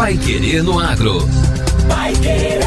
Pai Querer no Agro. Pai Querer.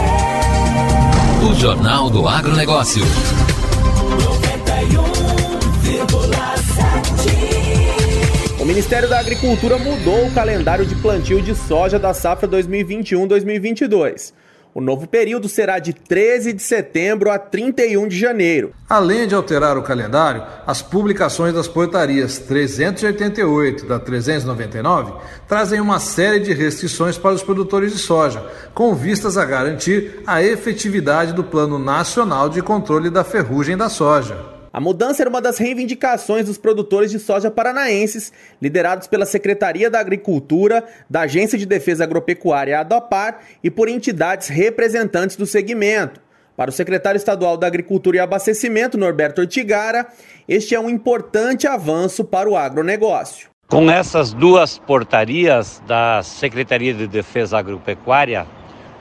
O Jornal do Agronegócio. 91,7. O Ministério da Agricultura mudou o calendário de plantio de soja da safra 2021-2022. O novo período será de 13 de setembro a 31 de janeiro. Além de alterar o calendário, as publicações das portarias 388 da 399 trazem uma série de restrições para os produtores de soja, com vistas a garantir a efetividade do Plano Nacional de Controle da Ferrugem da Soja. A mudança era uma das reivindicações dos produtores de soja paranaenses, liderados pela Secretaria da Agricultura, da Agência de Defesa Agropecuária ADOPAR e por entidades representantes do segmento. Para o secretário estadual da Agricultura e Abastecimento, Norberto Ortigara, este é um importante avanço para o agronegócio. Com essas duas portarias da Secretaria de Defesa Agropecuária,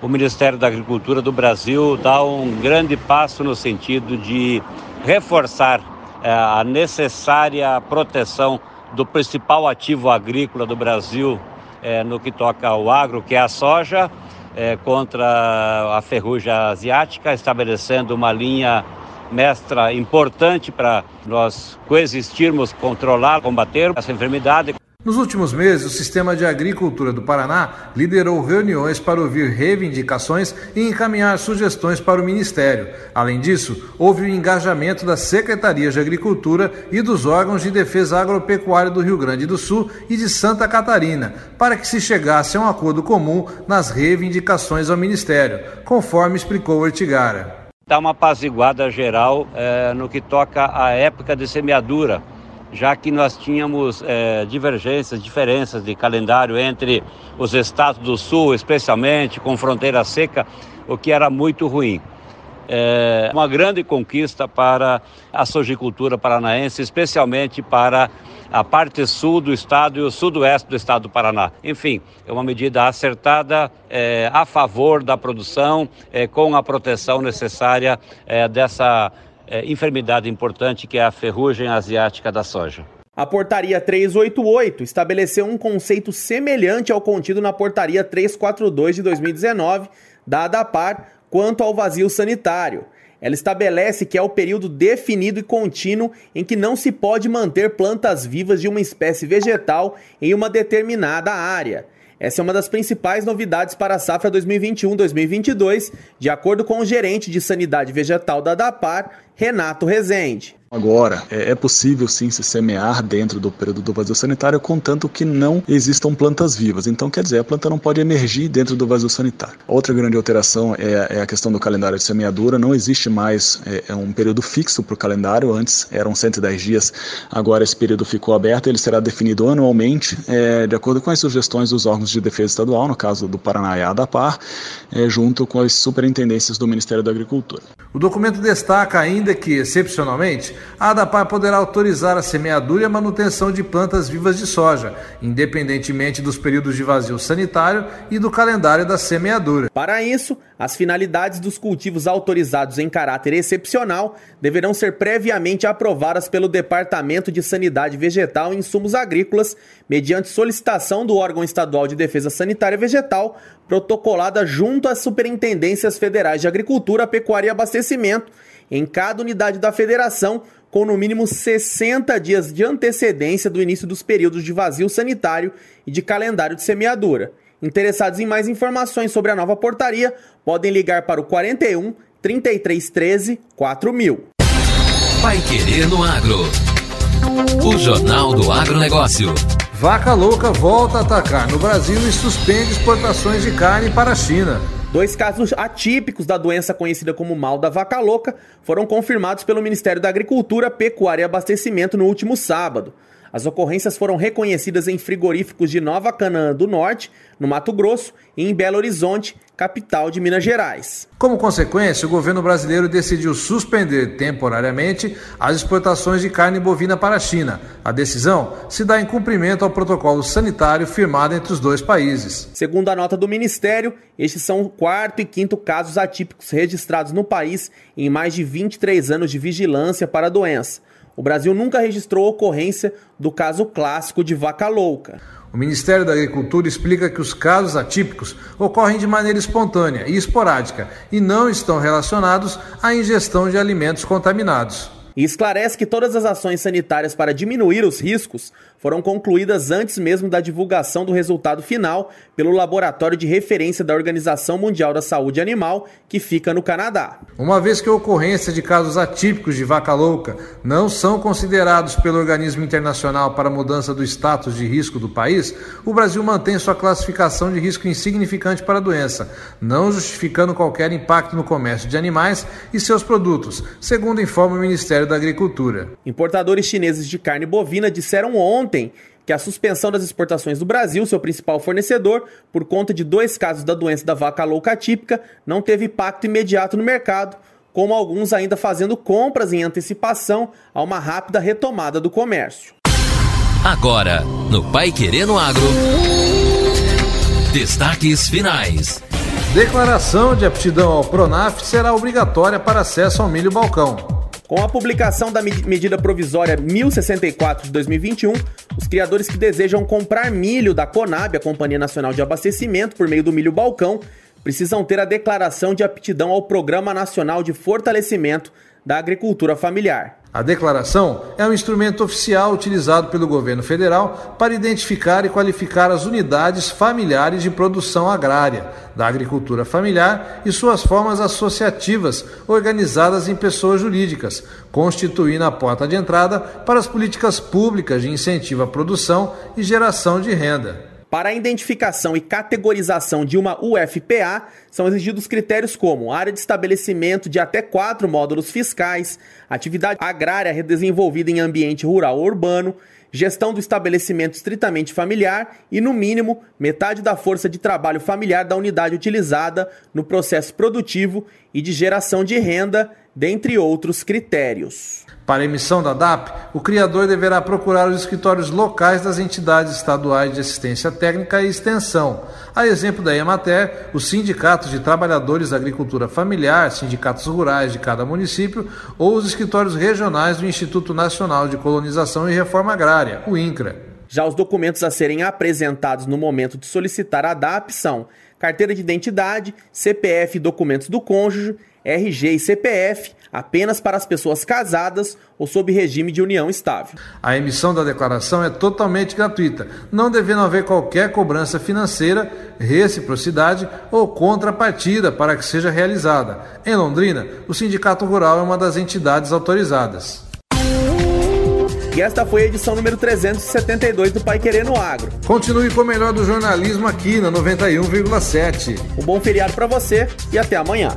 o Ministério da Agricultura do Brasil dá um grande passo no sentido de reforçar é, a necessária proteção do principal ativo agrícola do Brasil é, no que toca ao agro, que é a soja, é, contra a ferrugem asiática, estabelecendo uma linha mestra importante para nós coexistirmos, controlar, combater essa enfermidade. Nos últimos meses, o Sistema de Agricultura do Paraná liderou reuniões para ouvir reivindicações e encaminhar sugestões para o Ministério. Além disso, houve o engajamento da Secretaria de Agricultura e dos órgãos de defesa agropecuária do Rio Grande do Sul e de Santa Catarina, para que se chegasse a um acordo comum nas reivindicações ao Ministério, conforme explicou Ortigara. Dá uma apaziguada geral é, no que toca à época de semeadura já que nós tínhamos é, divergências, diferenças de calendário entre os estados do sul, especialmente com fronteira seca, o que era muito ruim. É uma grande conquista para a sojicultura paranaense, especialmente para a parte sul do estado e o sudoeste do estado do Paraná. Enfim, é uma medida acertada é, a favor da produção, é, com a proteção necessária dessa é, enfermidade importante que é a ferrugem asiática da soja. A portaria 388 estabeleceu um conceito semelhante ao contido na portaria 342 de 2019 da ADAPAR quanto ao vazio sanitário. Ela estabelece que é o período definido e contínuo em que não se pode manter plantas vivas de uma espécie vegetal em uma determinada área. Essa é uma das principais novidades para a safra 2021-2022, de acordo com o gerente de sanidade vegetal da DAPAR, Renato Rezende. Agora, é, é possível sim se semear dentro do período do vazio sanitário, contanto que não existam plantas vivas. Então, quer dizer, a planta não pode emergir dentro do vazio sanitário. Outra grande alteração é, é a questão do calendário de semeadura. Não existe mais é, é um período fixo para o calendário. Antes eram 110 dias, agora esse período ficou aberto. Ele será definido anualmente, é, de acordo com as sugestões dos órgãos de defesa estadual, no caso do Paraná e a ADAPAR, é, junto com as superintendências do Ministério da Agricultura. O documento destaca ainda que, excepcionalmente, a ADAPAR poderá autorizar a semeadura e a manutenção de plantas vivas de soja, independentemente dos períodos de vazio sanitário e do calendário da semeadura. Para isso, as finalidades dos cultivos autorizados em caráter excepcional deverão ser previamente aprovadas pelo Departamento de Sanidade Vegetal e Insumos Agrícolas, mediante solicitação do órgão estadual de defesa sanitária vegetal, protocolada junto às superintendências federais de Agricultura, Pecuária e Abastecimento em cada unidade da federação, com no mínimo 60 dias de antecedência do início dos períodos de vazio sanitário e de calendário de semeadura. Interessados em mais informações sobre a nova portaria, podem ligar para o 41 3313 4000. Vai querer no agro. O Jornal do Agronegócio. Vaca louca volta a atacar no Brasil e suspende exportações de carne para a China. Dois casos atípicos da doença conhecida como mal da vaca louca foram confirmados pelo Ministério da Agricultura, Pecuária e Abastecimento no último sábado. As ocorrências foram reconhecidas em frigoríficos de Nova Canaã do Norte, no Mato Grosso, e em Belo Horizonte, capital de Minas Gerais. Como consequência, o governo brasileiro decidiu suspender temporariamente as exportações de carne bovina para a China. A decisão se dá em cumprimento ao protocolo sanitário firmado entre os dois países. Segundo a nota do Ministério, estes são o quarto e quinto casos atípicos registrados no país em mais de 23 anos de vigilância para a doença. O Brasil nunca registrou ocorrência do caso clássico de vaca louca. O Ministério da Agricultura explica que os casos atípicos ocorrem de maneira espontânea e esporádica e não estão relacionados à ingestão de alimentos contaminados e esclarece que todas as ações sanitárias para diminuir os riscos foram concluídas antes mesmo da divulgação do resultado final pelo laboratório de referência da Organização Mundial da Saúde Animal, que fica no Canadá. Uma vez que a ocorrência de casos atípicos de vaca louca não são considerados pelo organismo internacional para mudança do status de risco do país, o Brasil mantém sua classificação de risco insignificante para a doença, não justificando qualquer impacto no comércio de animais e seus produtos, segundo informa o Ministério Ministério da Agricultura. Importadores chineses de carne bovina disseram ontem que a suspensão das exportações do Brasil, seu principal fornecedor, por conta de dois casos da doença da vaca louca típica, não teve impacto imediato no mercado, como alguns ainda fazendo compras em antecipação a uma rápida retomada do comércio. Agora, no Pai Querendo Agro. Destaques finais. Declaração de aptidão ao Pronaf será obrigatória para acesso ao milho balcão. Com a publicação da medida provisória 1064 de 2021, os criadores que desejam comprar milho da Conab, a Companhia Nacional de Abastecimento, por meio do milho balcão, precisam ter a declaração de aptidão ao Programa Nacional de Fortalecimento da Agricultura Familiar. A declaração é um instrumento oficial utilizado pelo governo federal para identificar e qualificar as unidades familiares de produção agrária, da agricultura familiar e suas formas associativas, organizadas em pessoas jurídicas, constituindo a porta de entrada para as políticas públicas de incentivo à produção e geração de renda. Para a identificação e categorização de uma UFPA, são exigidos critérios como área de estabelecimento de até quatro módulos fiscais, atividade agrária redesenvolvida em ambiente rural ou urbano, gestão do estabelecimento estritamente familiar e, no mínimo, metade da força de trabalho familiar da unidade utilizada no processo produtivo e de geração de renda, dentre outros critérios. Para a emissão da DAP, o criador deverá procurar os escritórios locais das entidades estaduais de assistência técnica e extensão, a exemplo da Emater, os sindicatos de trabalhadores da agricultura familiar, sindicatos rurais de cada município ou os escritórios regionais do Instituto Nacional de Colonização e Reforma Agrária, o INCRA. Já os documentos a serem apresentados no momento de solicitar a DAP são carteira de identidade, CPF e documentos do cônjuge, RG e CPF apenas para as pessoas casadas ou sob regime de união estável. A emissão da declaração é totalmente gratuita, não devendo haver qualquer cobrança financeira, reciprocidade ou contrapartida para que seja realizada. Em Londrina, o Sindicato Rural é uma das entidades autorizadas. E esta foi a edição número 372 do Pai Querendo Agro. Continue com o melhor do jornalismo aqui na 91,7. Um bom feriado para você e até amanhã.